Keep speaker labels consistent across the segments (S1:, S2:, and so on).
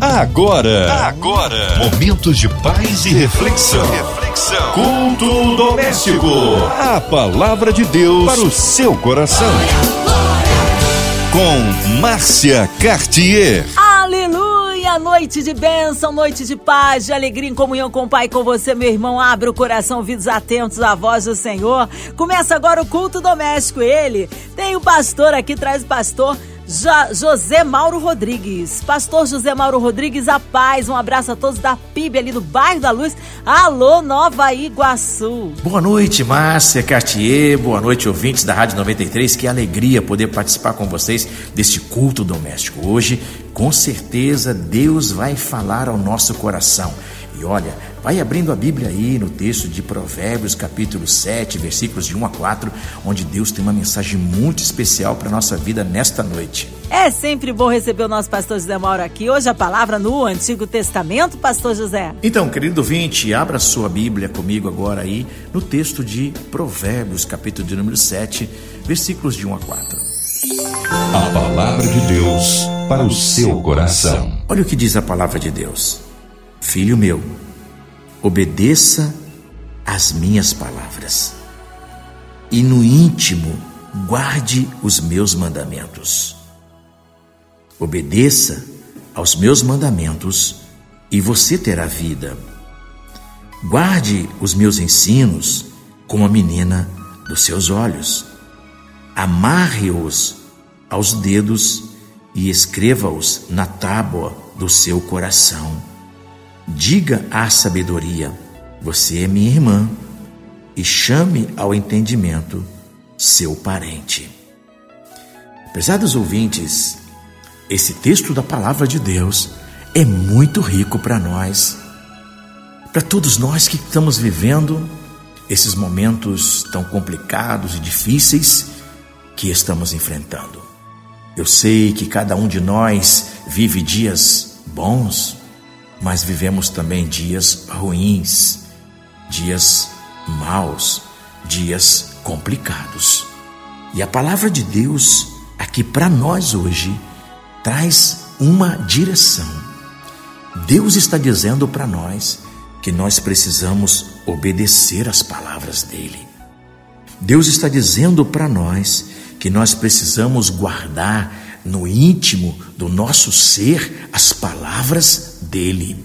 S1: Agora, agora, momentos de paz e reflexão. reflexão. Culto doméstico. A palavra de Deus para o seu coração. Com Márcia Cartier.
S2: Aleluia! Noite de bênção, noite de paz, de alegria em comunhão com o Pai com você, meu irmão. Abre o coração, ouvidos atentos à voz do Senhor. Começa agora o culto doméstico. Ele tem o pastor aqui, traz o pastor Jo José Mauro Rodrigues. Pastor José Mauro Rodrigues, a paz. Um abraço a todos da PIB ali do bairro da Luz. Alô, Nova Iguaçu.
S3: Boa noite, Márcia Cartier. Boa noite, ouvintes da Rádio 93. Que alegria poder participar com vocês deste culto doméstico. Hoje, com certeza, Deus vai falar ao nosso coração. E olha, vai abrindo a Bíblia aí no texto de Provérbios, capítulo 7, versículos de 1 a 4, onde Deus tem uma mensagem muito especial para a nossa vida nesta noite.
S2: É sempre bom receber o nosso pastor José Mauro aqui. Hoje a palavra no Antigo Testamento, pastor José.
S3: Então, querido ouvinte, abra sua Bíblia comigo agora aí no texto de Provérbios, capítulo de número 7, versículos de 1 a 4.
S1: A palavra de Deus para o seu coração.
S3: Olha o que diz a palavra de Deus. Filho meu, obedeça às minhas palavras, e no íntimo guarde os meus mandamentos. Obedeça aos meus mandamentos, e você terá vida. Guarde os meus ensinos como a menina dos seus olhos. Amarre-os aos dedos e escreva-os na tábua do seu coração Diga à sabedoria: Você é minha irmã, e chame ao entendimento seu parente. Prezados ouvintes, esse texto da palavra de Deus é muito rico para nós, para todos nós que estamos vivendo esses momentos tão complicados e difíceis que estamos enfrentando. Eu sei que cada um de nós vive dias bons, mas vivemos também dias ruins, dias maus, dias complicados. E a palavra de Deus aqui para nós hoje traz uma direção. Deus está dizendo para nós que nós precisamos obedecer às palavras dele. Deus está dizendo para nós que nós precisamos guardar no íntimo do nosso ser as palavras dele.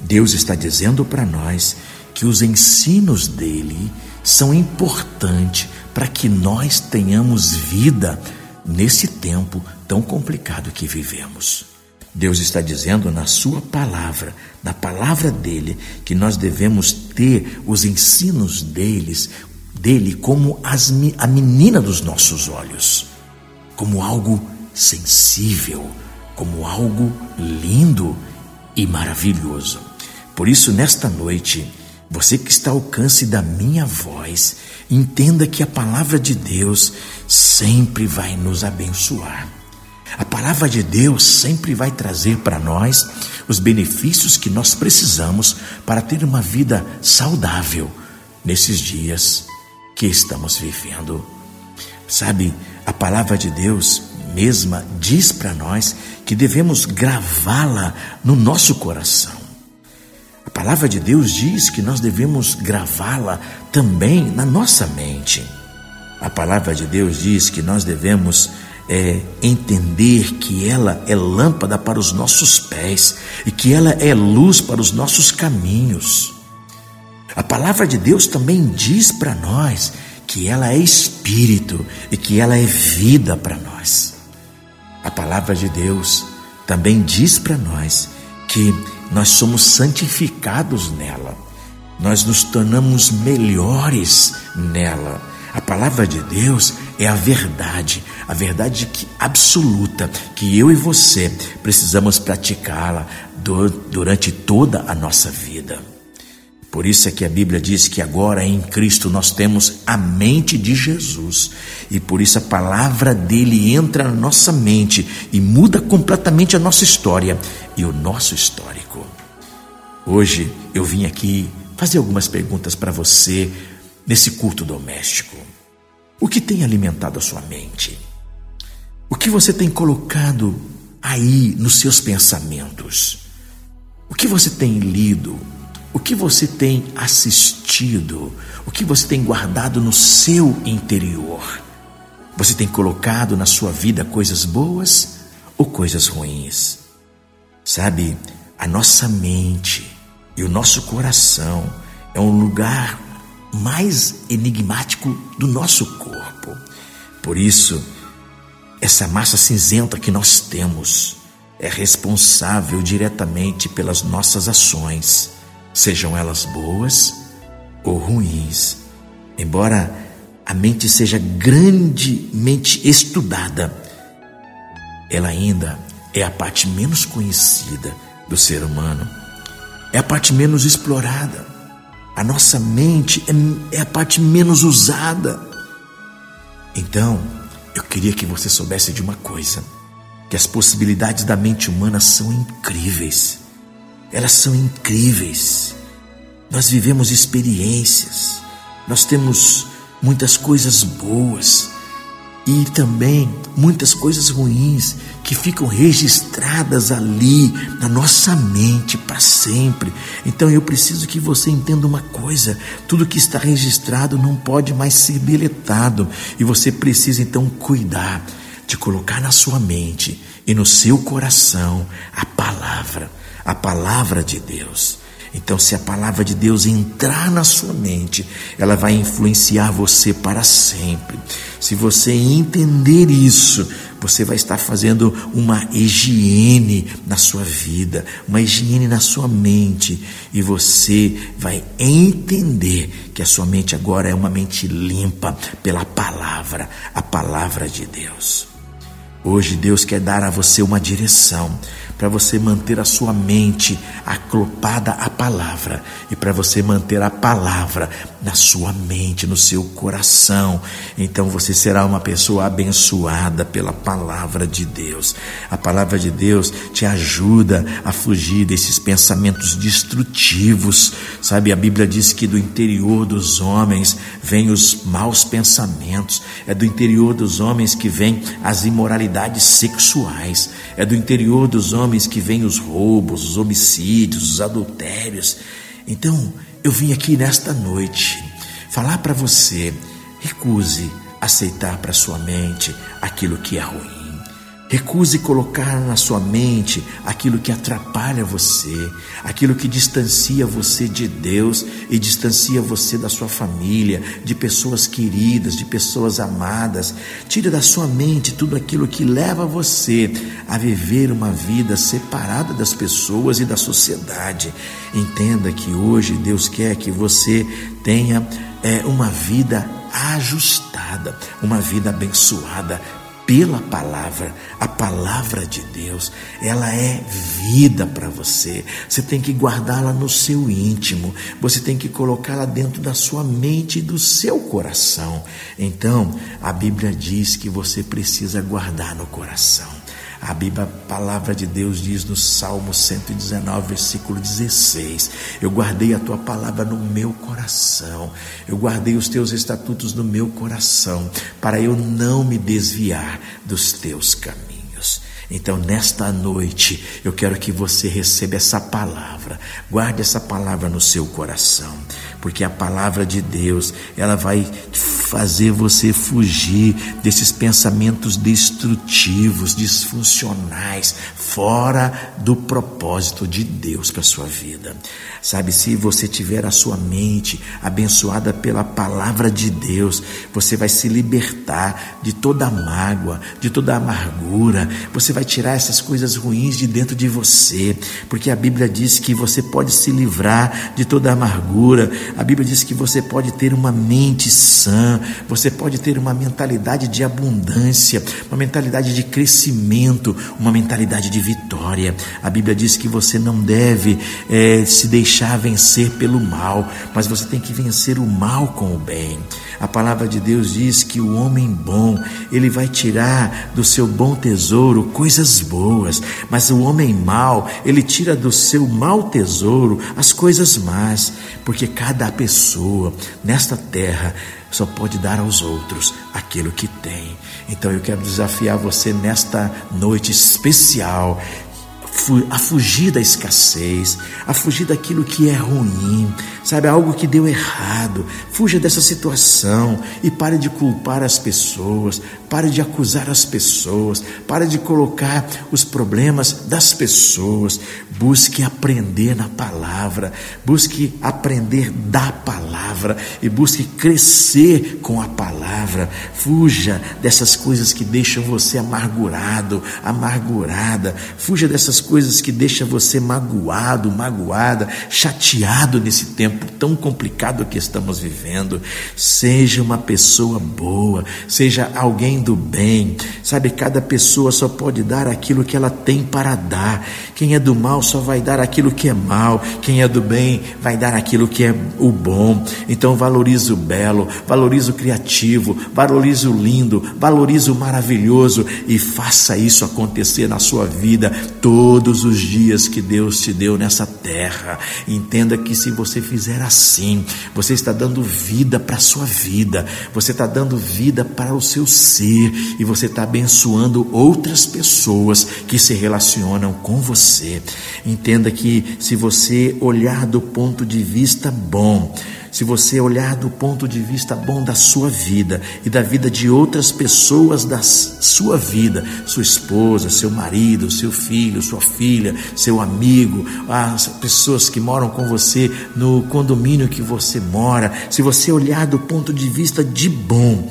S3: Deus está dizendo para nós que os ensinos dele são importantes para que nós tenhamos vida nesse tempo tão complicado que vivemos. Deus está dizendo na Sua palavra, na palavra dele, que nós devemos ter os ensinos deles, dele como as, a menina dos nossos olhos, como algo sensível, como algo lindo e maravilhoso. Por isso, nesta noite, você que está ao alcance da minha voz, entenda que a palavra de Deus sempre vai nos abençoar. A palavra de Deus sempre vai trazer para nós os benefícios que nós precisamos para ter uma vida saudável nesses dias que estamos vivendo. Sabe, a palavra de Deus mesma diz para nós que devemos gravá-la no nosso coração. A palavra de Deus diz que nós devemos gravá-la também na nossa mente. A palavra de Deus diz que nós devemos é, entender que ela é lâmpada para os nossos pés e que ela é luz para os nossos caminhos. A palavra de Deus também diz para nós que ela é espírito e que ela é vida para nós. A palavra de Deus também diz para nós que nós somos santificados nela, nós nos tornamos melhores nela. A palavra de Deus é a verdade, a verdade que, absoluta que eu e você precisamos praticá-la durante toda a nossa vida. Por isso é que a Bíblia diz que agora em Cristo nós temos a mente de Jesus. E por isso a palavra dele entra na nossa mente e muda completamente a nossa história e o nosso histórico. Hoje eu vim aqui fazer algumas perguntas para você nesse culto doméstico. O que tem alimentado a sua mente? O que você tem colocado aí nos seus pensamentos? O que você tem lido? O que você tem assistido? O que você tem guardado no seu interior? Você tem colocado na sua vida coisas boas ou coisas ruins? Sabe, a nossa mente e o nosso coração é um lugar mais enigmático do nosso corpo. Por isso, essa massa cinzenta que nós temos é responsável diretamente pelas nossas ações, sejam elas boas ou ruins. Embora a mente seja grandemente estudada, ela ainda é a parte menos conhecida do ser humano, é a parte menos explorada. A nossa mente é, é a parte menos usada. Então, eu queria que você soubesse de uma coisa: que as possibilidades da mente humana são incríveis. Elas são incríveis. Nós vivemos experiências, nós temos muitas coisas boas e também muitas coisas ruins que ficam registradas ali na nossa mente para sempre. Então eu preciso que você entenda uma coisa: tudo que está registrado não pode mais ser deletado e você precisa então cuidar de colocar na sua mente e no seu coração a palavra, a palavra de Deus. Então, se a palavra de Deus entrar na sua mente, ela vai influenciar você para sempre. Se você entender isso, você vai estar fazendo uma higiene na sua vida, uma higiene na sua mente, e você vai entender que a sua mente agora é uma mente limpa pela palavra, a palavra de Deus. Hoje Deus quer dar a você uma direção para você manter a sua mente aclopada à palavra e para você manter a palavra na sua mente, no seu coração. Então você será uma pessoa abençoada pela palavra de Deus. A palavra de Deus te ajuda a fugir desses pensamentos destrutivos. Sabe, a Bíblia diz que do interior dos homens vêm os maus pensamentos, é do interior dos homens que vêm as imoralidades sexuais, é do interior dos homens que vêm os roubos, os homicídios, os adultérios. Então, eu vim aqui nesta noite falar para você: recuse aceitar para sua mente aquilo que é ruim. Recuse colocar na sua mente aquilo que atrapalha você, aquilo que distancia você de Deus e distancia você da sua família, de pessoas queridas, de pessoas amadas. Tire da sua mente tudo aquilo que leva você a viver uma vida separada das pessoas e da sociedade. Entenda que hoje Deus quer que você tenha é, uma vida ajustada, uma vida abençoada pela palavra. A palavra de Deus, ela é vida para você. Você tem que guardá-la no seu íntimo. Você tem que colocá-la dentro da sua mente e do seu coração. Então, a Bíblia diz que você precisa guardar no coração. A Bíblia, a palavra de Deus diz no Salmo 119, versículo 16: Eu guardei a tua palavra no meu coração, eu guardei os teus estatutos no meu coração, para eu não me desviar dos teus caminhos. Então, nesta noite, eu quero que você receba essa palavra, guarde essa palavra no seu coração porque a palavra de Deus, ela vai fazer você fugir desses pensamentos destrutivos, disfuncionais, fora do propósito de Deus para a sua vida. Sabe, se você tiver a sua mente abençoada pela palavra de Deus, você vai se libertar de toda mágoa, de toda amargura, você vai tirar essas coisas ruins de dentro de você, porque a Bíblia diz que você pode se livrar de toda amargura, a Bíblia diz que você pode ter uma mente sã, você pode ter uma mentalidade de abundância, uma mentalidade de crescimento, uma mentalidade de vitória. A Bíblia diz que você não deve é, se deixar vencer pelo mal, mas você tem que vencer o mal com o bem. A palavra de Deus diz que o homem bom, ele vai tirar do seu bom tesouro coisas boas, mas o homem mau, ele tira do seu mau tesouro as coisas más, porque cada pessoa nesta terra só pode dar aos outros aquilo que tem. Então eu quero desafiar você nesta noite especial a fugir da escassez, a fugir daquilo que é ruim, sabe, algo que deu errado. Fuja dessa situação e pare de culpar as pessoas, pare de acusar as pessoas, pare de colocar os problemas das pessoas. Busque aprender na palavra, busque aprender da palavra e busque crescer com a palavra. Fuja dessas coisas que deixam você amargurado, amargurada. Fuja dessas coisas que deixam você magoado, magoada, chateado nesse tempo tão complicado que estamos vivendo. Seja uma pessoa boa, seja alguém do bem. Sabe, cada pessoa só pode dar aquilo que ela tem para dar. Quem é do mal só vai dar aquilo que é mal. Quem é do bem vai dar aquilo que é o bom. Então valorize o belo, valorize o criativo, valorize o lindo, valorize o maravilhoso e faça isso acontecer na sua vida todos os dias que Deus te deu nessa terra. Entenda que se você fizer assim, você está dando vida para a sua vida, você está dando vida para o seu ser e você está abençoando outras pessoas que se relacionam com você. Entenda que se você olhar do ponto de vista bom, se você olhar do ponto de vista bom da sua vida e da vida de outras pessoas da sua vida, sua esposa, seu marido, seu filho, sua filha, seu amigo, as pessoas que moram com você no condomínio que você mora, se você olhar do ponto de vista de bom,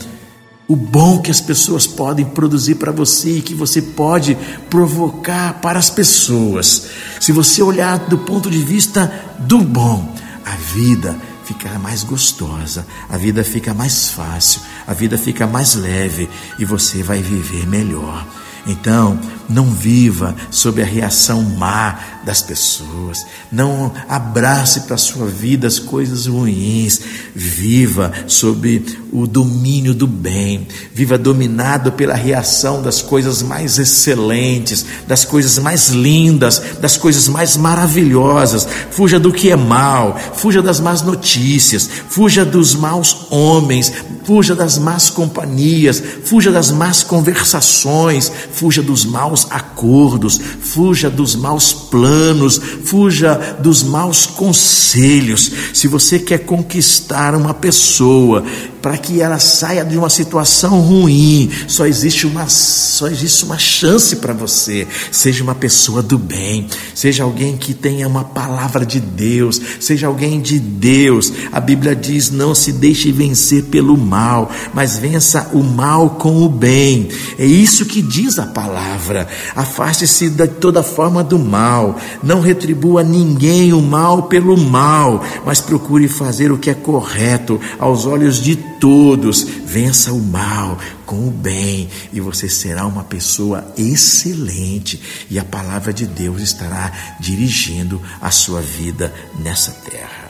S3: o bom que as pessoas podem produzir para você e que você pode provocar para as pessoas. Se você olhar do ponto de vista do bom, a vida fica mais gostosa, a vida fica mais fácil, a vida fica mais leve e você vai viver melhor. Então, não viva sob a reação má das pessoas. Não abrace para a sua vida as coisas ruins. Viva sob o domínio do bem. Viva dominado pela reação das coisas mais excelentes, das coisas mais lindas, das coisas mais maravilhosas. Fuja do que é mal, fuja das más notícias, fuja dos maus homens, fuja das más companhias, fuja das más conversações, fuja dos maus acordos, fuja dos maus planos, fuja dos maus conselhos. Se você quer conquistar uma pessoa, para que ela saia de uma situação ruim. Só existe uma, só existe uma chance para você. Seja uma pessoa do bem, seja alguém que tenha uma palavra de Deus, seja alguém de Deus. A Bíblia diz: não se deixe vencer pelo mal, mas vença o mal com o bem. É isso que diz a palavra. Afaste-se de toda forma do mal, não retribua ninguém o mal pelo mal, mas procure fazer o que é correto aos olhos de todos, vença o mal com o bem, e você será uma pessoa excelente, e a palavra de Deus estará dirigindo a sua vida nessa terra.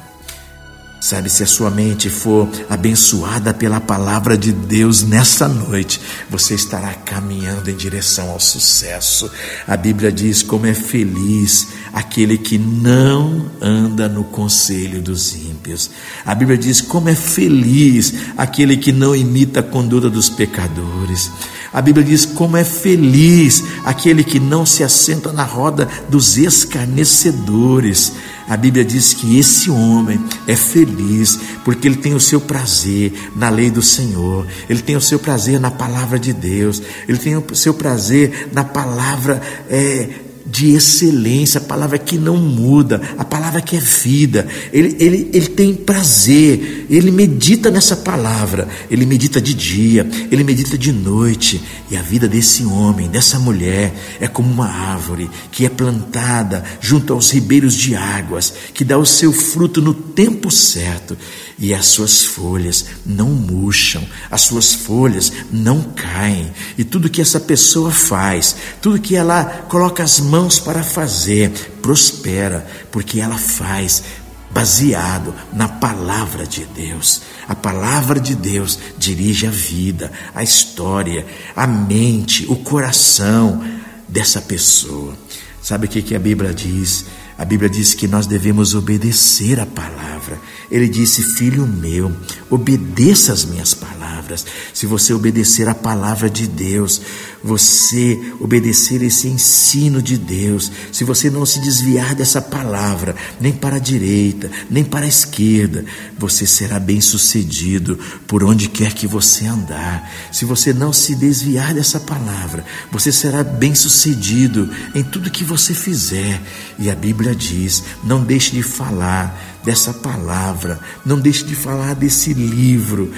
S3: Sabe, se a sua mente for abençoada pela palavra de Deus nessa noite, você estará caminhando em direção ao sucesso. A Bíblia diz como é feliz aquele que não anda no conselho dos ímpios. A Bíblia diz como é feliz aquele que não imita a conduta dos pecadores. A Bíblia diz como é feliz aquele que não se assenta na roda dos escarnecedores. A Bíblia diz que esse homem é feliz porque ele tem o seu prazer na lei do Senhor, ele tem o seu prazer na palavra de Deus, ele tem o seu prazer na palavra é, de excelência, a palavra que não muda, a palavra que é vida. Ele, ele, ele tem prazer, ele medita nessa palavra, ele medita de dia, ele medita de noite. E a vida desse homem, dessa mulher, é como uma árvore que é plantada junto aos ribeiros de águas, que dá o seu fruto no tempo certo e as suas folhas não murcham, as suas folhas não caem, e tudo que essa pessoa faz, tudo que ela coloca as mãos para fazer, prospera, porque ela faz baseado na palavra de Deus. A palavra de Deus dirige a vida, a história, a mente, o coração dessa pessoa. Sabe o que, a Bíblia diz? A Bíblia diz que nós devemos obedecer a palavra. Ele disse: Filho meu, obedeça as minhas palavras. Se você obedecer a palavra de Deus, você obedecer esse ensino de Deus, se você não se desviar dessa palavra, nem para a direita, nem para a esquerda, você será bem sucedido por onde quer que você andar. Se você não se desviar dessa palavra, você será bem sucedido em tudo que você fizer. E a Bíblia diz: não deixe de falar dessa palavra, não deixe de falar desse livro,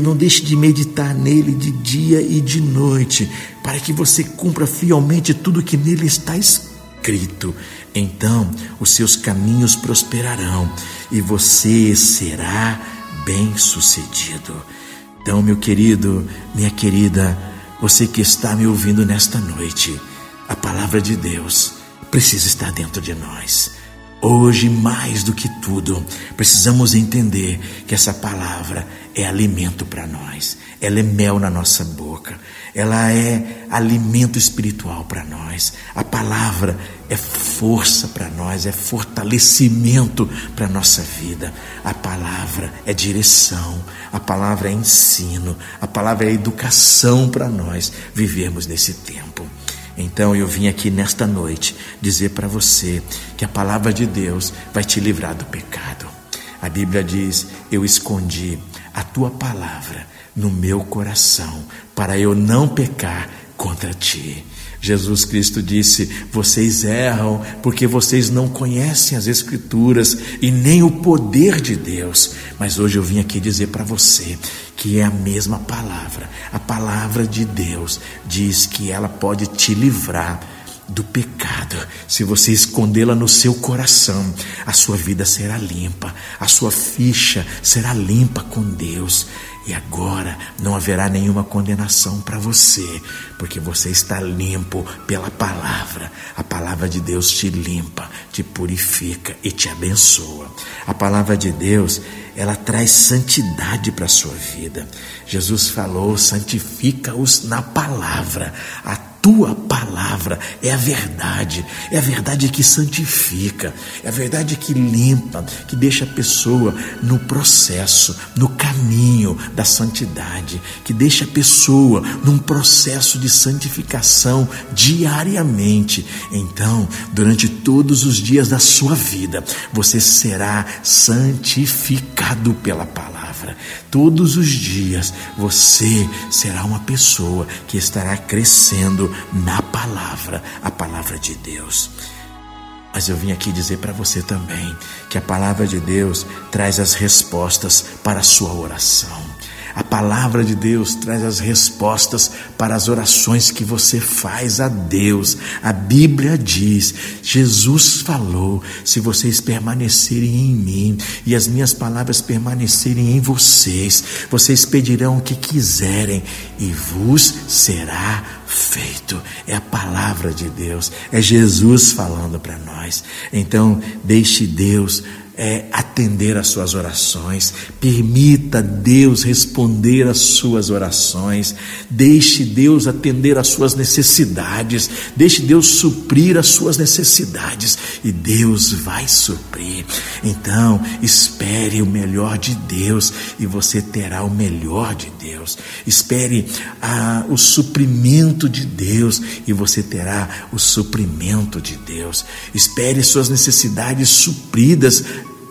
S3: não deixe de meditar nele de dia e de noite, para que você cumpra fielmente tudo que nele está escrito. Então os seus caminhos prosperarão e você será bem-sucedido. Então, meu querido, minha querida, você que está me ouvindo nesta noite, a palavra de Deus precisa estar dentro de nós. Hoje, mais do que tudo, precisamos entender que essa palavra é alimento para nós, ela é mel na nossa boca, ela é alimento espiritual para nós. A palavra é força para nós, é fortalecimento para a nossa vida. A palavra é direção, a palavra é ensino, a palavra é educação para nós vivermos nesse tempo. Então eu vim aqui nesta noite dizer para você que a palavra de Deus vai te livrar do pecado. A Bíblia diz: Eu escondi a tua palavra no meu coração para eu não pecar contra ti. Jesus Cristo disse: Vocês erram porque vocês não conhecem as Escrituras e nem o poder de Deus. Mas hoje eu vim aqui dizer para você que é a mesma palavra. A palavra de Deus diz que ela pode te livrar do pecado. Se você escondê-la no seu coração, a sua vida será limpa, a sua ficha será limpa com Deus. E agora não haverá nenhuma condenação para você, porque você está limpo pela palavra. A palavra de Deus te limpa, te purifica e te abençoa. A palavra de Deus, ela traz santidade para a sua vida. Jesus falou: santifica-os na palavra. A tua palavra. É a verdade, é a verdade que santifica, é a verdade que limpa, que deixa a pessoa no processo, no caminho da santidade, que deixa a pessoa num processo de santificação diariamente. Então, durante todos os dias da sua vida, você será santificado pela palavra palavra. Todos os dias você será uma pessoa que estará crescendo na palavra, a palavra de Deus. Mas eu vim aqui dizer para você também que a palavra de Deus traz as respostas para a sua oração. A palavra de Deus traz as respostas para as orações que você faz a Deus. A Bíblia diz: Jesus falou: se vocês permanecerem em mim e as minhas palavras permanecerem em vocês, vocês pedirão o que quiserem e vos será feito. É a palavra de Deus, é Jesus falando para nós. Então, deixe Deus é, atender às suas orações, permita Deus responder às suas orações, deixe Deus atender às suas necessidades, deixe Deus suprir as suas necessidades e Deus vai suprir. Então, espere o melhor de Deus e você terá o melhor de Deus. Espere a, o suprimento de Deus e você terá o suprimento de Deus. Espere suas necessidades supridas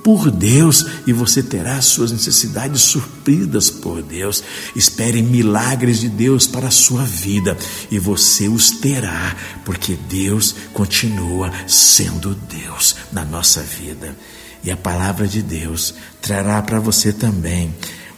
S3: por Deus e você terá suas necessidades supridas por Deus. Espere milagres de Deus para a sua vida e você os terá, porque Deus continua sendo Deus na nossa vida. E a palavra de Deus trará para você também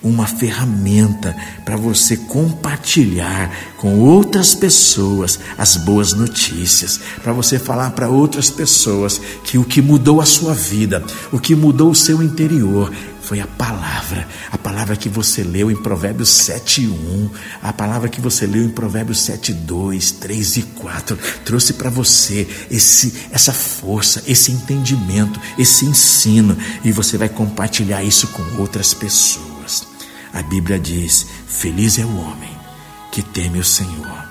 S3: uma ferramenta para você compartilhar com outras pessoas as boas notícias, para você falar para outras pessoas que o que mudou a sua vida, o que mudou o seu interior, foi a palavra, a palavra que você leu em Provérbios 7, 1, a palavra que você leu em Provérbios 7, 2, 3 e 4, trouxe para você esse, essa força, esse entendimento, esse ensino, e você vai compartilhar isso com outras pessoas. A Bíblia diz: Feliz é o homem que teme o Senhor.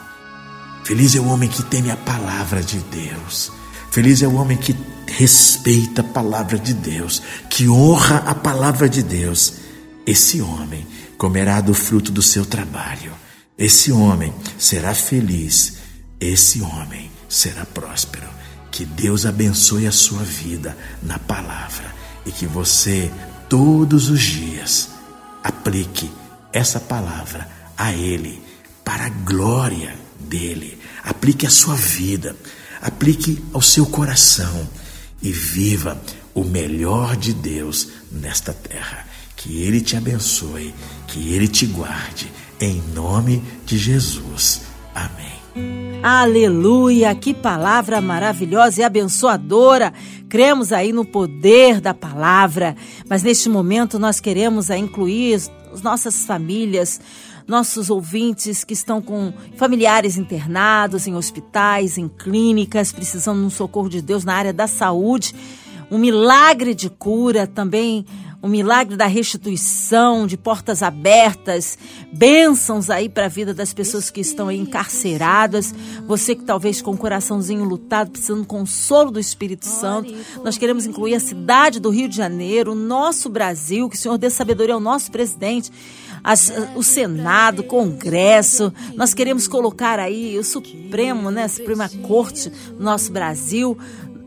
S3: Feliz é o homem que teme a palavra de Deus. Feliz é o homem que respeita a palavra de Deus, que honra a palavra de Deus. Esse homem comerá do fruto do seu trabalho. Esse homem será feliz. Esse homem será próspero. Que Deus abençoe a sua vida na palavra e que você, todos os dias, aplique essa palavra a Ele, para a glória dele. Aplique a sua vida, aplique ao seu coração e viva o melhor de Deus nesta terra. Que Ele te abençoe, que Ele te guarde, em nome de Jesus. Amém.
S2: Aleluia! Que palavra maravilhosa e abençoadora. Cremos aí no poder da palavra, mas neste momento nós queremos incluir as nossas famílias, nossos ouvintes que estão com familiares internados em hospitais, em clínicas, precisando de um socorro de Deus na área da saúde, um milagre de cura também um milagre da restituição, de portas abertas, bênçãos aí para a vida das pessoas que estão aí encarceradas. Você que talvez com o coraçãozinho lutado, precisando do consolo do Espírito Santo. Nós queremos incluir a cidade do Rio de Janeiro, o nosso Brasil, que o Senhor dê sabedoria ao nosso presidente. As, o Senado, o Congresso. Nós queremos colocar aí o Supremo, né, a Suprema Corte nosso Brasil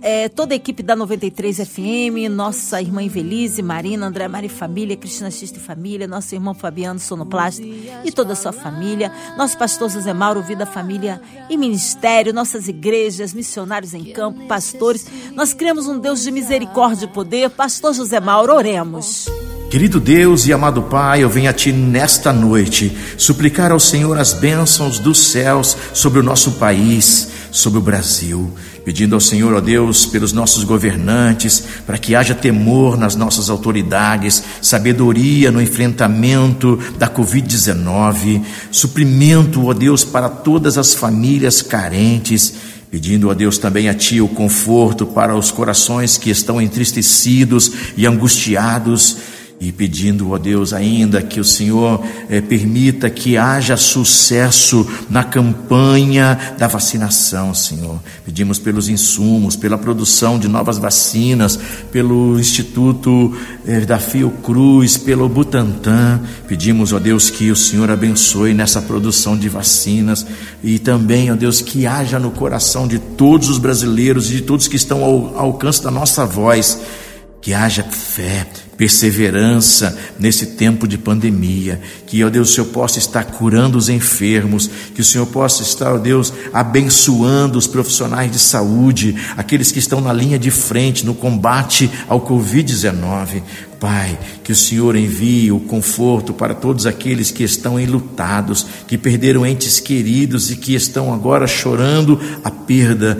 S2: é, toda a equipe da 93 FM, nossa irmã Invelise, Marina, André Mari Família, Cristina Xista e Família, nosso irmão Fabiano Sonoplasta e toda a sua família, nosso pastor José Mauro, Vida, Família e Ministério, nossas igrejas, missionários em campo, pastores. Nós cremos um Deus de misericórdia e poder. Pastor José Mauro, oremos.
S3: Querido Deus e amado Pai, eu venho a Ti nesta noite suplicar ao Senhor as bênçãos dos céus sobre o nosso país, sobre o Brasil pedindo ao Senhor, ó Deus, pelos nossos governantes, para que haja temor nas nossas autoridades, sabedoria no enfrentamento da Covid-19, suprimento, ó Deus, para todas as famílias carentes, pedindo a Deus também a Ti o conforto para os corações que estão entristecidos e angustiados e pedindo, ó Deus, ainda que o Senhor eh, permita que haja sucesso na campanha da vacinação, Senhor. Pedimos pelos insumos, pela produção de novas vacinas, pelo Instituto eh, da Fiocruz, pelo Butantan. Pedimos, ó Deus, que o Senhor abençoe nessa produção de vacinas e também, ó Deus, que haja no coração de todos os brasileiros e de todos que estão ao, ao alcance da nossa voz, que haja fé perseverança nesse tempo de pandemia, que, ó Deus, o Senhor possa estar curando os enfermos, que o Senhor possa estar, ó Deus, abençoando os profissionais de saúde, aqueles que estão na linha de frente no combate ao Covid-19. Pai, que o Senhor envie o conforto para todos aqueles que estão enlutados, que perderam entes queridos e que estão agora chorando a perda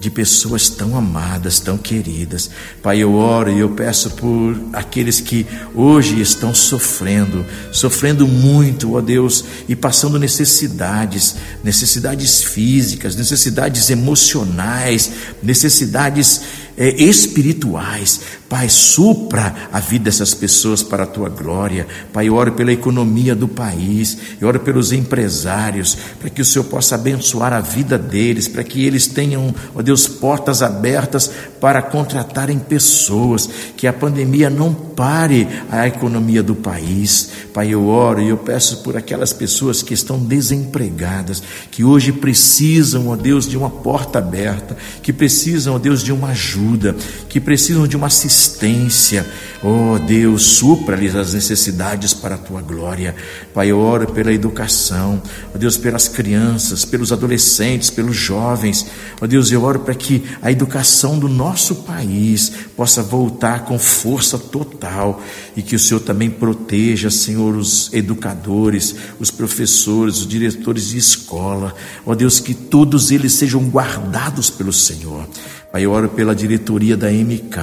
S3: de pessoas tão amadas, tão queridas. Pai, eu oro e eu peço por aqueles que hoje estão sofrendo, sofrendo muito, ó Deus, e passando necessidades, necessidades físicas, necessidades emocionais, necessidades é, espirituais. Pai, supra a vida dessas pessoas para a tua glória. Pai, eu oro pela economia do país, eu oro pelos empresários, para que o Senhor possa abençoar a vida deles, para que eles tenham, ó Deus, portas abertas para contratarem pessoas, que a pandemia não pare a economia do país. Pai, eu oro e eu peço por aquelas pessoas que estão desempregadas, que hoje precisam, ó Deus, de uma porta aberta, que precisam, ó Deus, de uma ajuda, que precisam de uma assistência existência. Oh Deus, supra-lhes as necessidades para a tua glória. Pai, eu oro pela educação, oh Deus, pelas crianças, pelos adolescentes, pelos jovens. Oh Deus, eu oro para que a educação do nosso país possa voltar com força total e que o Senhor também proteja, Senhor, os educadores, os professores, os diretores de escola. Ó oh Deus, que todos eles sejam guardados pelo Senhor. Pai, eu oro pela diretoria da MK,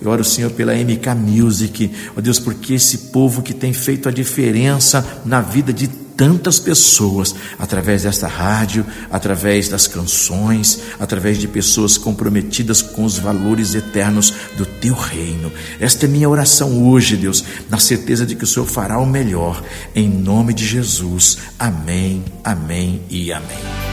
S3: eu oro, Senhor, pela MK Music, ó Deus, porque esse povo que tem feito a diferença na vida de tantas pessoas, através desta rádio, através das canções, através de pessoas comprometidas com os valores eternos do teu reino. Esta é minha oração hoje, Deus, na certeza de que o Senhor fará o melhor, em nome de Jesus. Amém, amém e amém.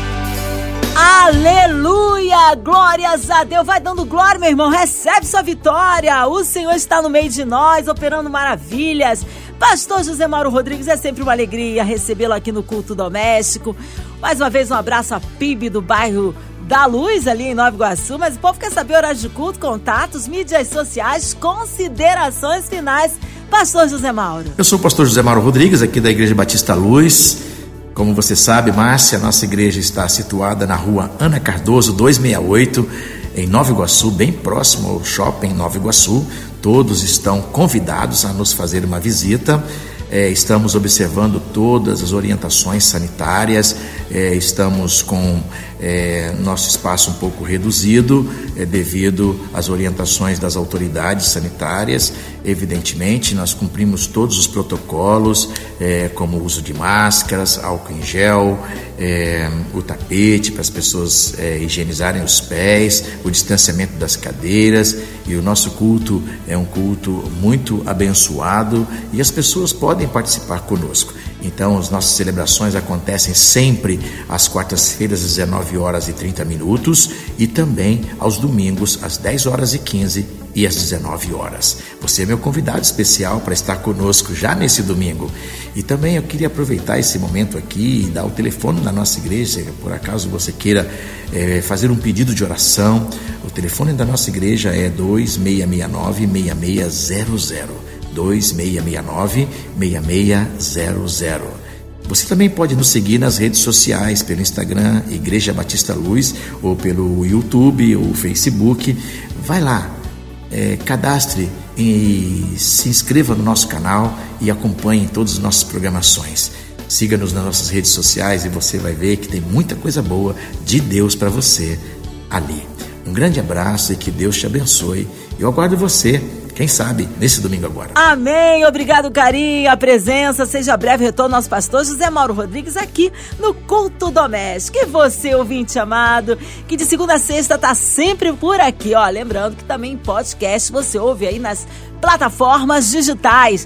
S2: Aleluia! Glórias a Deus! Vai dando glória, meu irmão. Recebe sua vitória. O Senhor está no meio de nós, operando maravilhas. Pastor José Mauro Rodrigues, é sempre uma alegria recebê-lo aqui no culto doméstico. Mais uma vez, um abraço a PIB do bairro da Luz, ali em Nova Iguaçu. Mas o povo quer saber horário de culto, contatos, mídias sociais, considerações finais. Pastor José Mauro.
S3: Eu sou o pastor José Mauro Rodrigues, aqui da Igreja Batista Luz. Como você sabe, Márcia, nossa igreja está situada na rua Ana Cardoso 268, em Nova Iguaçu, bem próximo ao shopping Nova Iguaçu. Todos estão convidados a nos fazer uma visita. É, estamos observando todas as orientações sanitárias, é, estamos com é, nosso espaço um pouco reduzido é, devido às orientações das autoridades sanitárias. Evidentemente, nós cumprimos todos os protocolos, é, como o uso de máscaras, álcool em gel, é, o tapete para as pessoas higienizarem os pés, o distanciamento das cadeiras. E o nosso culto é um culto muito abençoado e as pessoas podem participar conosco. Então, as nossas celebrações acontecem sempre às quartas-feiras, às 19 horas e 30 minutos, e também aos domingos, às 10 horas e 15 e às 19 horas. Você é meu convidado especial para estar conosco já nesse domingo. E também eu queria aproveitar esse momento aqui e dar o telefone da nossa igreja, por acaso você queira é, fazer um pedido de oração. O telefone da nossa igreja é 2669 6600. 2669-6600. Você também pode nos seguir nas redes sociais, pelo Instagram, Igreja Batista Luz, ou pelo YouTube ou Facebook. Vai lá, é, cadastre e se inscreva no nosso canal e acompanhe todas as nossas programações. Siga-nos nas nossas redes sociais e você vai ver que tem muita coisa boa de Deus para você ali. Um grande abraço e que Deus te abençoe. Eu aguardo você quem sabe, nesse domingo agora.
S2: Amém. Obrigado, carinho, a presença. Seja breve retorno nosso pastor José Mauro Rodrigues aqui no Culto Doméstico. E você, ouvinte amado, que de segunda a sexta tá sempre por aqui. Ó, lembrando que também podcast você ouve aí nas plataformas digitais.